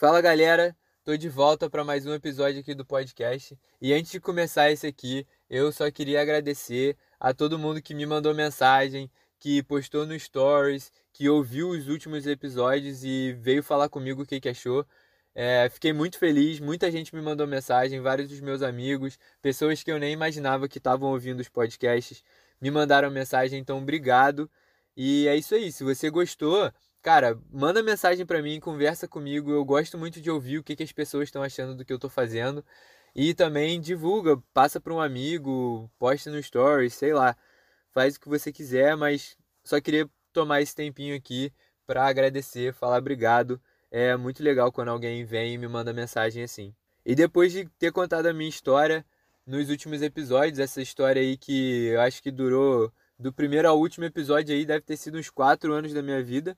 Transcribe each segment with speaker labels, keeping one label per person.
Speaker 1: Fala galera, tô de volta para mais um episódio aqui do podcast. E antes de começar esse aqui, eu só queria agradecer a todo mundo que me mandou mensagem, que postou no Stories, que ouviu os últimos episódios e veio falar comigo o que, que achou. É, fiquei muito feliz, muita gente me mandou mensagem, vários dos meus amigos, pessoas que eu nem imaginava que estavam ouvindo os podcasts, me mandaram mensagem, então obrigado. E é isso aí, se você gostou, cara, manda mensagem para mim, conversa comigo, eu gosto muito de ouvir o que, que as pessoas estão achando do que eu tô fazendo. E também divulga, passa para um amigo, posta no stories, sei lá. Faz o que você quiser, mas só queria tomar esse tempinho aqui para agradecer, falar obrigado. É muito legal quando alguém vem e me manda mensagem assim. E depois de ter contado a minha história nos últimos episódios, essa história aí que eu acho que durou do primeiro ao último episódio aí, deve ter sido uns quatro anos da minha vida.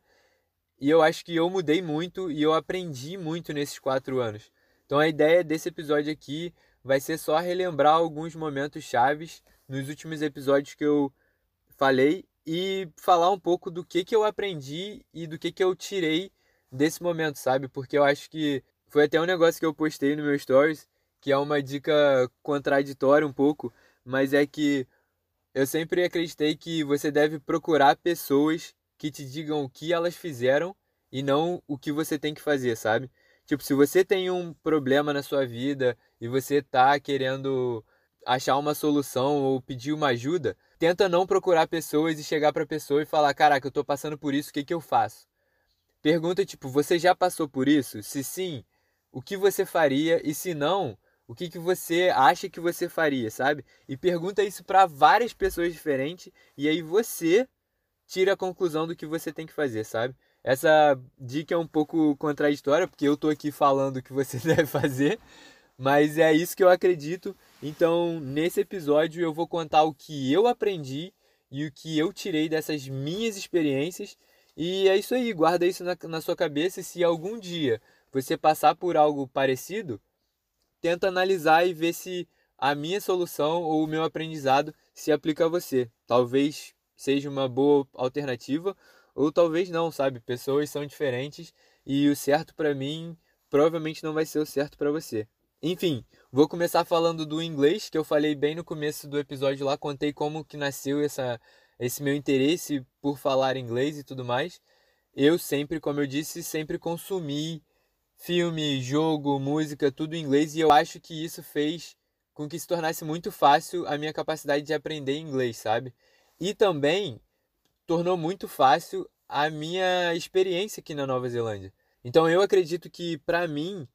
Speaker 1: E eu acho que eu mudei muito e eu aprendi muito nesses quatro anos. Então a ideia desse episódio aqui vai ser só relembrar alguns momentos chaves nos últimos episódios que eu falei e falar um pouco do que, que eu aprendi e do que, que eu tirei desse momento, sabe? Porque eu acho que foi até um negócio que eu postei no meu stories, que é uma dica contraditória um pouco, mas é que eu sempre acreditei que você deve procurar pessoas que te digam o que elas fizeram e não o que você tem que fazer, sabe? Tipo, se você tem um problema na sua vida e você tá querendo achar uma solução ou pedir uma ajuda, tenta não procurar pessoas e chegar para pessoa e falar: "Caraca, eu tô passando por isso, o que que eu faço?". Pergunta tipo: "Você já passou por isso? Se sim, o que você faria? E se não, o que que você acha que você faria, sabe? E pergunta isso para várias pessoas diferentes e aí você tira a conclusão do que você tem que fazer, sabe? Essa dica é um pouco contraditória, porque eu tô aqui falando o que você deve fazer, mas é isso que eu acredito. Então, nesse episódio eu vou contar o que eu aprendi e o que eu tirei dessas minhas experiências. E é isso aí, guarda isso na, na sua cabeça e se algum dia você passar por algo parecido, tenta analisar e ver se a minha solução ou o meu aprendizado se aplica a você. Talvez seja uma boa alternativa ou talvez não, sabe? Pessoas são diferentes e o certo para mim provavelmente não vai ser o certo para você. Enfim, vou começar falando do inglês, que eu falei bem no começo do episódio lá, contei como que nasceu essa, esse meu interesse por falar inglês e tudo mais. Eu sempre, como eu disse, sempre consumi filme, jogo, música, tudo em inglês e eu acho que isso fez com que se tornasse muito fácil a minha capacidade de aprender inglês, sabe? E também tornou muito fácil a minha experiência aqui na Nova Zelândia. Então eu acredito que para mim,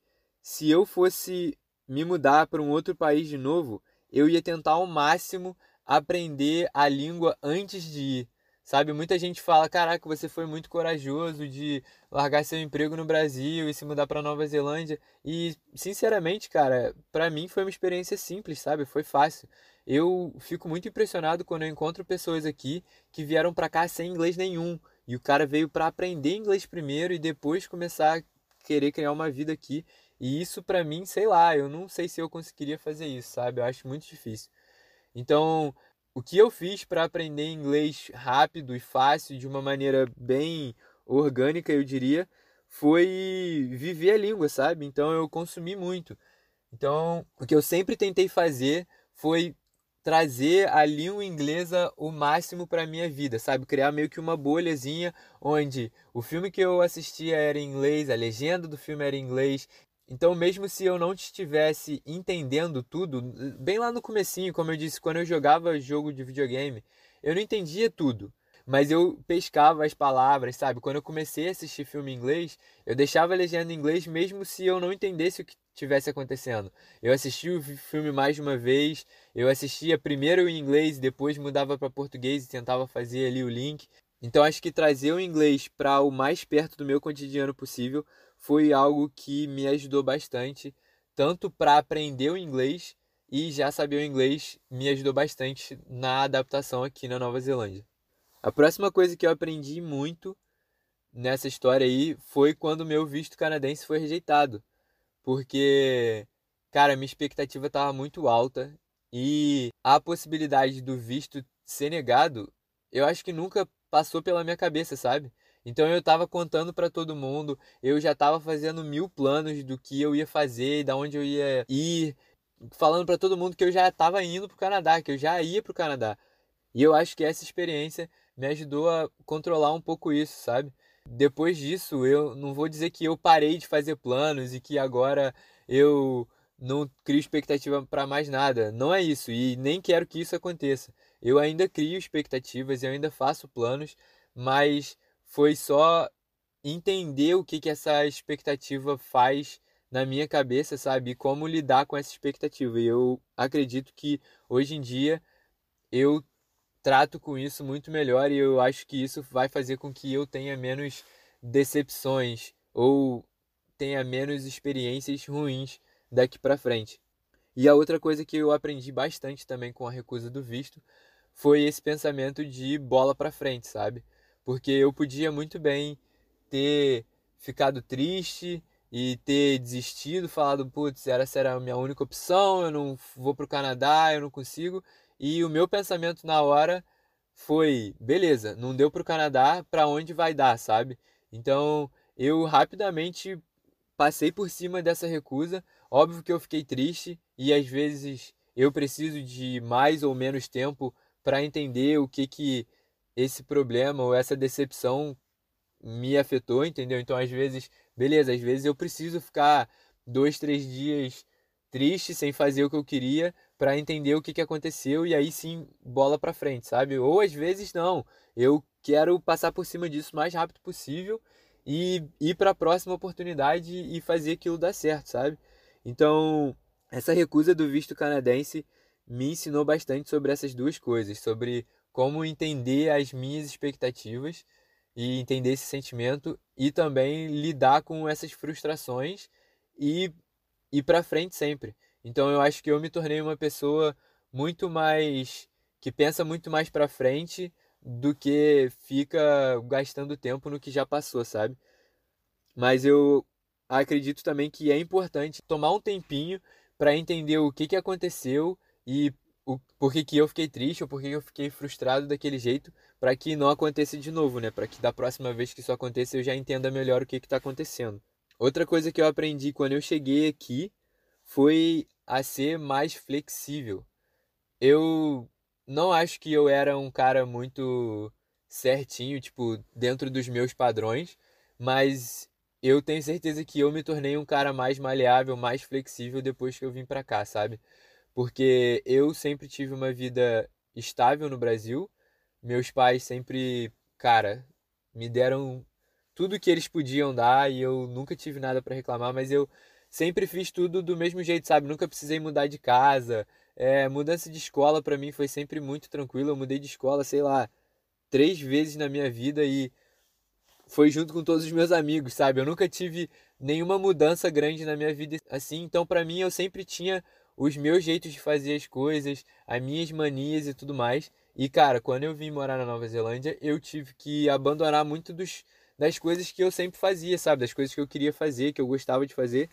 Speaker 1: se eu fosse me mudar para um outro país de novo, eu ia tentar ao máximo aprender a língua antes de ir. Sabe, muita gente fala: "Caraca, você foi muito corajoso de largar seu emprego no Brasil e se mudar para Nova Zelândia". E, sinceramente, cara, para mim foi uma experiência simples, sabe? Foi fácil. Eu fico muito impressionado quando eu encontro pessoas aqui que vieram para cá sem inglês nenhum. E o cara veio para aprender inglês primeiro e depois começar a querer criar uma vida aqui. E isso para mim, sei lá, eu não sei se eu conseguiria fazer isso, sabe? Eu acho muito difícil. Então, o que eu fiz para aprender inglês rápido e fácil, de uma maneira bem orgânica, eu diria, foi viver a língua, sabe? Então eu consumi muito. Então, o que eu sempre tentei fazer foi trazer a língua inglesa o máximo para minha vida, sabe? Criar meio que uma bolhazinha onde o filme que eu assistia era em inglês, a legenda do filme era em inglês. Então, mesmo se eu não estivesse entendendo tudo, bem lá no comecinho, como eu disse, quando eu jogava jogo de videogame, eu não entendia tudo mas eu pescava as palavras, sabe? Quando eu comecei a assistir filme em inglês, eu deixava a legenda em inglês mesmo se eu não entendesse o que tivesse acontecendo. Eu assisti o filme mais de uma vez, eu assistia primeiro em inglês, depois mudava para português e tentava fazer ali o link. Então acho que trazer o inglês para o mais perto do meu cotidiano possível foi algo que me ajudou bastante, tanto para aprender o inglês e já saber o inglês me ajudou bastante na adaptação aqui na Nova Zelândia. A próxima coisa que eu aprendi muito nessa história aí foi quando meu visto canadense foi rejeitado. Porque, cara, minha expectativa estava muito alta e a possibilidade do visto ser negado, eu acho que nunca passou pela minha cabeça, sabe? Então eu estava contando para todo mundo, eu já estava fazendo mil planos do que eu ia fazer, da onde eu ia ir, falando para todo mundo que eu já estava indo para o Canadá, que eu já ia para o Canadá. E eu acho que essa experiência me ajudou a controlar um pouco isso, sabe? Depois disso, eu não vou dizer que eu parei de fazer planos e que agora eu não crio expectativa para mais nada. Não é isso e nem quero que isso aconteça. Eu ainda crio expectativas, eu ainda faço planos, mas foi só entender o que, que essa expectativa faz na minha cabeça, sabe? E como lidar com essa expectativa. E eu acredito que hoje em dia eu trato com isso muito melhor e eu acho que isso vai fazer com que eu tenha menos decepções ou tenha menos experiências ruins daqui para frente. E a outra coisa que eu aprendi bastante também com a recusa do visto foi esse pensamento de bola para frente, sabe? Porque eu podia muito bem ter ficado triste e ter desistido, falado, putz, essa era a minha única opção, eu não vou pro Canadá, eu não consigo. E o meu pensamento na hora foi, beleza, não deu pro Canadá, para onde vai dar, sabe? Então, eu rapidamente passei por cima dessa recusa. Óbvio que eu fiquei triste e às vezes eu preciso de mais ou menos tempo para entender o que que esse problema ou essa decepção me afetou, entendeu? Então, às vezes, beleza, às vezes eu preciso ficar dois, três dias triste, sem fazer o que eu queria, para entender o que, que aconteceu e aí sim bola para frente, sabe? Ou às vezes não, eu quero passar por cima disso o mais rápido possível e ir para a próxima oportunidade e fazer aquilo dar certo, sabe? Então, essa recusa do visto canadense me ensinou bastante sobre essas duas coisas, sobre como entender as minhas expectativas e entender esse sentimento e também lidar com essas frustrações e ir para frente sempre. Então eu acho que eu me tornei uma pessoa muito mais que pensa muito mais para frente do que fica gastando tempo no que já passou, sabe? Mas eu acredito também que é importante tomar um tempinho para entender o que, que aconteceu e o porquê que eu fiquei triste ou porquê que eu fiquei frustrado daquele jeito para que não aconteça de novo, né? Para que da próxima vez que isso aconteça eu já entenda melhor o que está acontecendo. Outra coisa que eu aprendi quando eu cheguei aqui foi a ser mais flexível. Eu não acho que eu era um cara muito certinho, tipo, dentro dos meus padrões, mas eu tenho certeza que eu me tornei um cara mais maleável, mais flexível depois que eu vim para cá, sabe? Porque eu sempre tive uma vida estável no Brasil. Meus pais sempre, cara, me deram tudo que eles podiam dar e eu nunca tive nada para reclamar, mas eu sempre fiz tudo do mesmo jeito, sabe? Nunca precisei mudar de casa. É, mudança de escola para mim foi sempre muito tranquilo. Eu mudei de escola, sei lá, três vezes na minha vida e foi junto com todos os meus amigos, sabe? Eu nunca tive nenhuma mudança grande na minha vida assim, então para mim eu sempre tinha os meus jeitos de fazer as coisas, as minhas manias e tudo mais. E cara, quando eu vim morar na Nova Zelândia, eu tive que abandonar muito dos das coisas que eu sempre fazia, sabe? Das coisas que eu queria fazer, que eu gostava de fazer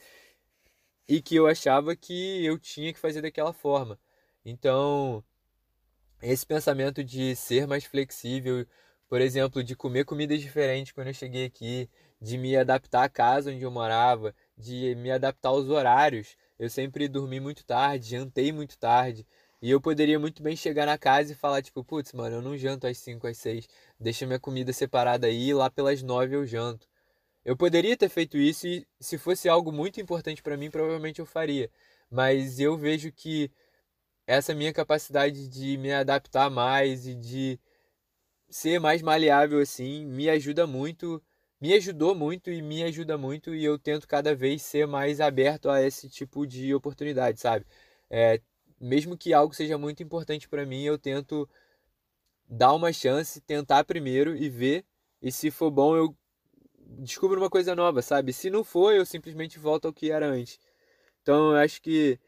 Speaker 1: e que eu achava que eu tinha que fazer daquela forma. Então, esse pensamento de ser mais flexível, por exemplo, de comer comidas diferentes quando eu cheguei aqui, de me adaptar à casa onde eu morava, de me adaptar aos horários. Eu sempre dormi muito tarde, jantei muito tarde. E eu poderia muito bem chegar na casa e falar, tipo, putz, mano, eu não janto às 5, às 6. Deixa minha comida separada aí e lá pelas 9 eu janto. Eu poderia ter feito isso e se fosse algo muito importante para mim, provavelmente eu faria. Mas eu vejo que essa minha capacidade de me adaptar mais e de ser mais maleável assim me ajuda muito, me ajudou muito e me ajuda muito e eu tento cada vez ser mais aberto a esse tipo de oportunidade, sabe? É, mesmo que algo seja muito importante para mim, eu tento dar uma chance, tentar primeiro e ver e se for bom eu descubro uma coisa nova, sabe? Se não for, eu simplesmente volto ao que era antes. Então eu acho que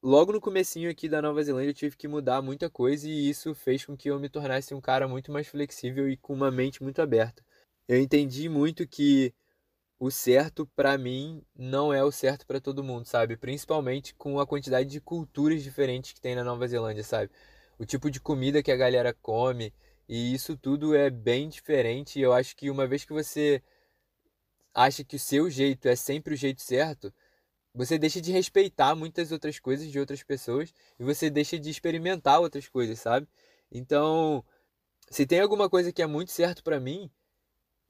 Speaker 1: logo no comecinho aqui da Nova Zelândia eu tive que mudar muita coisa e isso fez com que eu me tornasse um cara muito mais flexível e com uma mente muito aberta. Eu entendi muito que o certo para mim não é o certo para todo mundo, sabe? Principalmente com a quantidade de culturas diferentes que tem na Nova Zelândia, sabe? O tipo de comida que a galera come E isso tudo é bem diferente. Eu acho que uma vez que você acha que o seu jeito é sempre o jeito certo, você deixa de respeitar muitas outras coisas de outras pessoas e você deixa de experimentar outras coisas, sabe? Então, se tem alguma coisa que é muito certo para mim,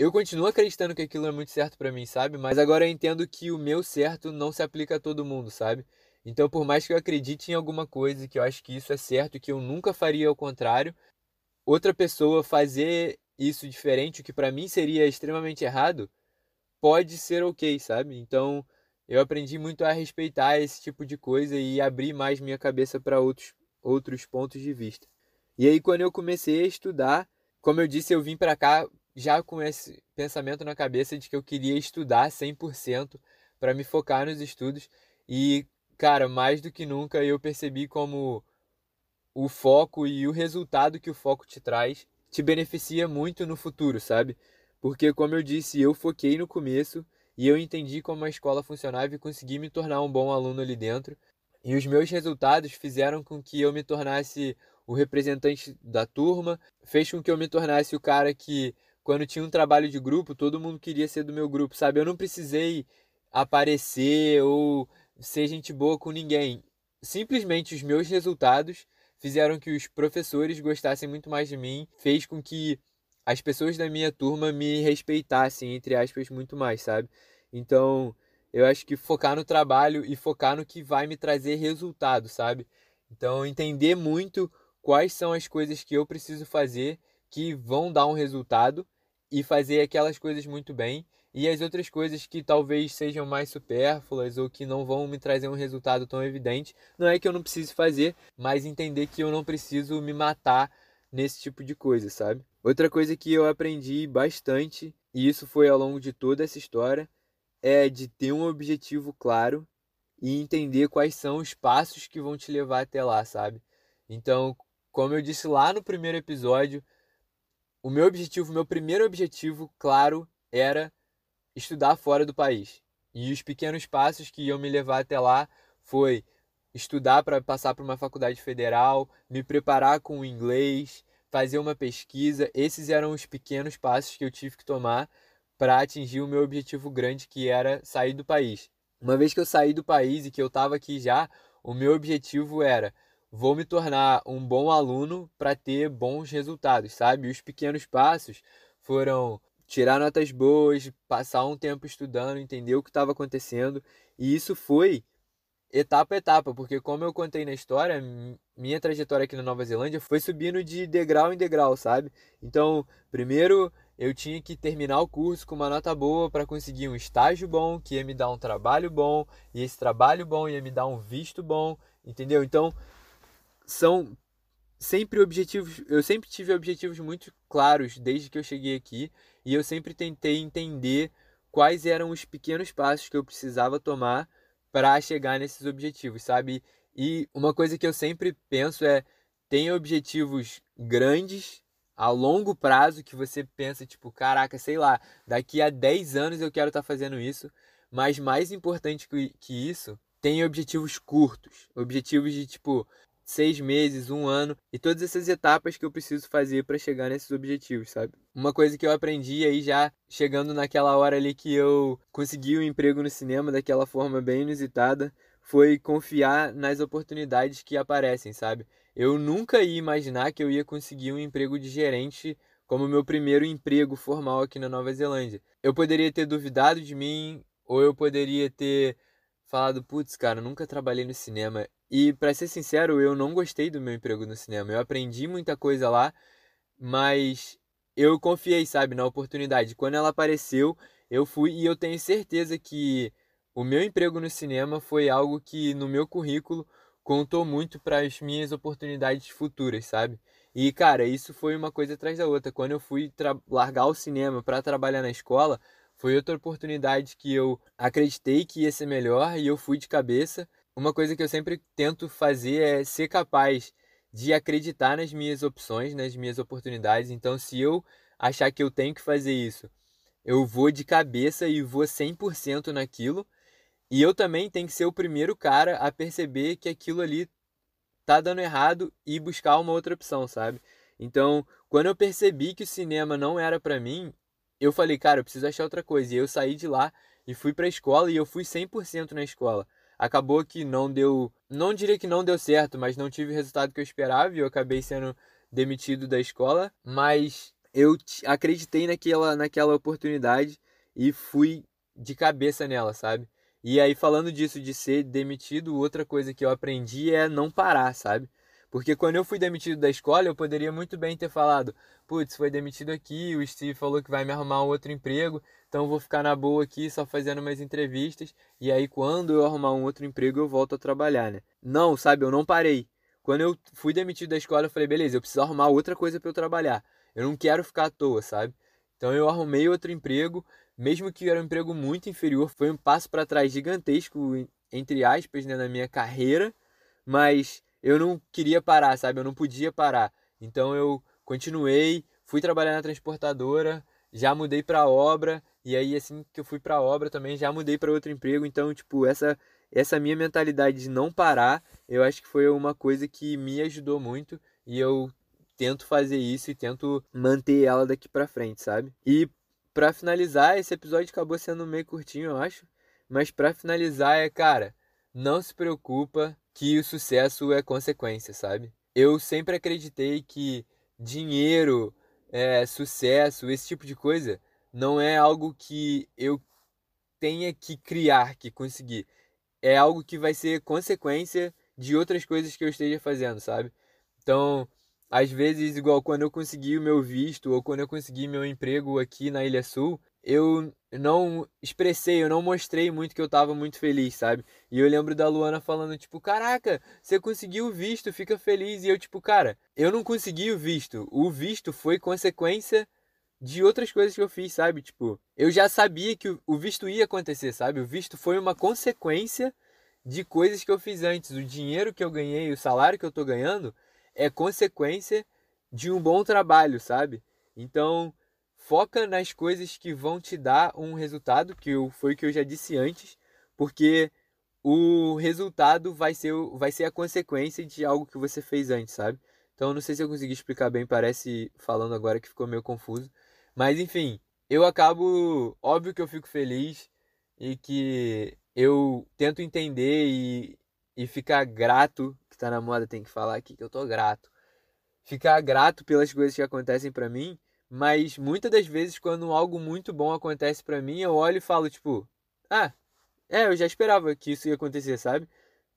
Speaker 1: eu continuo acreditando que aquilo é muito certo para mim, sabe? Mas agora eu entendo que o meu certo não se aplica a todo mundo, sabe? Então, por mais que eu acredite em alguma coisa, que eu acho que isso é certo, que eu nunca faria ao contrário, outra pessoa fazer isso diferente, o que para mim seria extremamente errado, pode ser ok, sabe? Então, eu aprendi muito a respeitar esse tipo de coisa e abrir mais minha cabeça para outros, outros pontos de vista. E aí, quando eu comecei a estudar, como eu disse, eu vim para cá já com esse pensamento na cabeça de que eu queria estudar 100% para me focar nos estudos e, cara, mais do que nunca eu percebi como o foco e o resultado que o foco te traz te beneficia muito no futuro, sabe? Porque, como eu disse, eu foquei no começo e eu entendi como a escola funcionava e consegui me tornar um bom aluno ali dentro. E os meus resultados fizeram com que eu me tornasse o representante da turma, fez com que eu me tornasse o cara que quando tinha um trabalho de grupo, todo mundo queria ser do meu grupo, sabe? Eu não precisei aparecer ou ser gente boa com ninguém. Simplesmente os meus resultados fizeram que os professores gostassem muito mais de mim, fez com que as pessoas da minha turma me respeitassem, entre aspas, muito mais, sabe? Então, eu acho que focar no trabalho e focar no que vai me trazer resultado, sabe? Então, entender muito quais são as coisas que eu preciso fazer que vão dar um resultado e fazer aquelas coisas muito bem e as outras coisas que talvez sejam mais supérfluas ou que não vão me trazer um resultado tão evidente, não é que eu não precise fazer, mas entender que eu não preciso me matar nesse tipo de coisa, sabe? Outra coisa que eu aprendi bastante, e isso foi ao longo de toda essa história, é de ter um objetivo claro e entender quais são os passos que vão te levar até lá, sabe? Então, como eu disse lá no primeiro episódio, o meu objetivo, meu primeiro objetivo, claro, era estudar fora do país. E os pequenos passos que iam me levar até lá foi estudar para passar para uma faculdade federal, me preparar com o inglês, fazer uma pesquisa. Esses eram os pequenos passos que eu tive que tomar para atingir o meu objetivo grande, que era sair do país. Uma vez que eu saí do país e que eu estava aqui já, o meu objetivo era vou me tornar um bom aluno para ter bons resultados, sabe? Os pequenos passos foram tirar notas boas, passar um tempo estudando, entender o que estava acontecendo, e isso foi etapa a etapa, porque como eu contei na história, minha trajetória aqui na Nova Zelândia foi subindo de degrau em degrau, sabe? Então, primeiro eu tinha que terminar o curso com uma nota boa para conseguir um estágio bom, que ia me dar um trabalho bom, e esse trabalho bom ia me dar um visto bom, entendeu? Então, são sempre objetivos, eu sempre tive objetivos muito claros desde que eu cheguei aqui e eu sempre tentei entender quais eram os pequenos passos que eu precisava tomar para chegar nesses objetivos, sabe? E uma coisa que eu sempre penso é tem objetivos grandes a longo prazo que você pensa tipo, caraca, sei lá, daqui a 10 anos eu quero estar tá fazendo isso, mas mais importante que, que isso, tem objetivos curtos, objetivos de tipo, seis meses, um ano e todas essas etapas que eu preciso fazer para chegar nesses objetivos, sabe? Uma coisa que eu aprendi aí já chegando naquela hora ali que eu consegui o um emprego no cinema daquela forma bem inusitada foi confiar nas oportunidades que aparecem, sabe? Eu nunca ia imaginar que eu ia conseguir um emprego de gerente como meu primeiro emprego formal aqui na Nova Zelândia. Eu poderia ter duvidado de mim, ou eu poderia ter falado, putz, cara, nunca trabalhei no cinema. E para ser sincero, eu não gostei do meu emprego no cinema. Eu aprendi muita coisa lá, mas eu confiei, sabe, na oportunidade. Quando ela apareceu, eu fui e eu tenho certeza que o meu emprego no cinema foi algo que no meu currículo contou muito para as minhas oportunidades futuras, sabe? E cara, isso foi uma coisa atrás da outra. Quando eu fui largar o cinema para trabalhar na escola, foi outra oportunidade que eu acreditei que ia ser melhor e eu fui de cabeça uma coisa que eu sempre tento fazer é ser capaz de acreditar nas minhas opções, nas minhas oportunidades. Então, se eu achar que eu tenho que fazer isso, eu vou de cabeça e vou 100% naquilo. E eu também tenho que ser o primeiro cara a perceber que aquilo ali tá dando errado e buscar uma outra opção, sabe? Então, Quando eu percebi que o cinema não era para mim, eu falei, cara, eu preciso achar outra coisa. E eu saí de lá e fui pra escola e eu fui 100% na escola. Acabou que não deu, não diria que não deu certo, mas não tive o resultado que eu esperava e eu acabei sendo demitido da escola, mas eu acreditei naquela, naquela oportunidade e fui de cabeça nela, sabe? E aí, falando disso de ser demitido, outra coisa que eu aprendi é não parar, sabe? Porque quando eu fui demitido da escola, eu poderia muito bem ter falado: putz, foi demitido aqui, o Steve falou que vai me arrumar um outro emprego, então vou ficar na boa aqui só fazendo umas entrevistas, e aí quando eu arrumar um outro emprego eu volto a trabalhar, né? Não, sabe, eu não parei. Quando eu fui demitido da escola, eu falei: beleza, eu preciso arrumar outra coisa para eu trabalhar. Eu não quero ficar à toa, sabe? Então eu arrumei outro emprego, mesmo que era um emprego muito inferior, foi um passo para trás gigantesco, entre aspas, né, na minha carreira, mas eu não queria parar, sabe? Eu não podia parar. Então eu continuei, fui trabalhar na transportadora, já mudei para obra e aí assim que eu fui para obra também já mudei para outro emprego. Então, tipo, essa essa minha mentalidade de não parar, eu acho que foi uma coisa que me ajudou muito e eu tento fazer isso e tento manter ela daqui para frente, sabe? E para finalizar, esse episódio acabou sendo meio curtinho, eu acho. Mas para finalizar é, cara, não se preocupa que o sucesso é consequência, sabe? Eu sempre acreditei que dinheiro, é, sucesso, esse tipo de coisa não é algo que eu tenha que criar, que conseguir. É algo que vai ser consequência de outras coisas que eu esteja fazendo, sabe? Então, às vezes, igual quando eu consegui o meu visto ou quando eu consegui meu emprego aqui na Ilha Sul, eu não expressei, eu não mostrei muito que eu tava muito feliz, sabe? E eu lembro da Luana falando, tipo, caraca, você conseguiu o visto, fica feliz. E eu, tipo, cara, eu não consegui o visto. O visto foi consequência de outras coisas que eu fiz, sabe? Tipo, eu já sabia que o visto ia acontecer, sabe? O visto foi uma consequência de coisas que eu fiz antes. O dinheiro que eu ganhei, o salário que eu tô ganhando é consequência de um bom trabalho, sabe? Então, foca nas coisas que vão te dar um resultado, que foi o que eu já disse antes, porque o resultado vai ser, vai ser a consequência de algo que você fez antes, sabe? Então, não sei se eu consegui explicar bem, parece falando agora que ficou meio confuso. Mas, enfim, eu acabo. Óbvio que eu fico feliz e que eu tento entender e, e ficar grato tá na moda tem que falar aqui que eu tô grato. Ficar grato pelas coisas que acontecem para mim, mas muitas das vezes quando algo muito bom acontece para mim, eu olho e falo tipo, ah, é, eu já esperava que isso ia acontecer, sabe?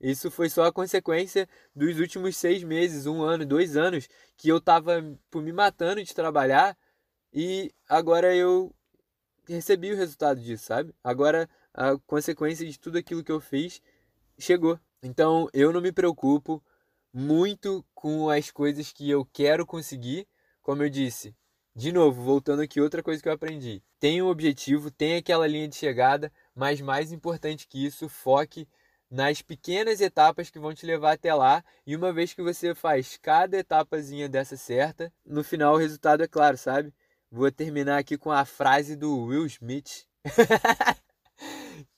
Speaker 1: Isso foi só a consequência dos últimos seis meses, um ano, dois anos, que eu tava por me matando de trabalhar e agora eu recebi o resultado disso, sabe? Agora a consequência de tudo aquilo que eu fiz chegou. Então eu não me preocupo muito com as coisas que eu quero conseguir, como eu disse. De novo, voltando aqui, outra coisa que eu aprendi. Tem um objetivo, tem aquela linha de chegada, mas mais importante que isso, foque nas pequenas etapas que vão te levar até lá. E uma vez que você faz cada etapazinha dessa certa, no final o resultado é claro, sabe? Vou terminar aqui com a frase do Will Smith.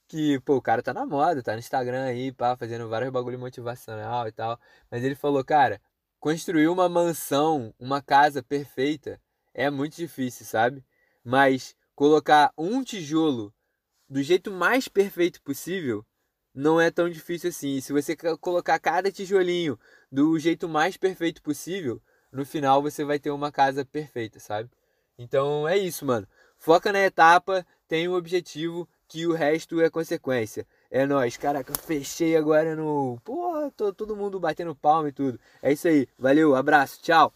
Speaker 1: que, pô, o cara tá na moda, tá no Instagram aí, pá, fazendo vários bagulho motivacional e tal. Mas ele falou, cara, construir uma mansão, uma casa perfeita é muito difícil, sabe? Mas colocar um tijolo do jeito mais perfeito possível não é tão difícil assim. E se você colocar cada tijolinho do jeito mais perfeito possível, no final você vai ter uma casa perfeita, sabe? Então é isso, mano. Foca na etapa, tem um objetivo, que o resto é consequência. É nóis, caraca, fechei agora no. Pô, tô todo mundo batendo palma e tudo. É isso aí, valeu, abraço, tchau.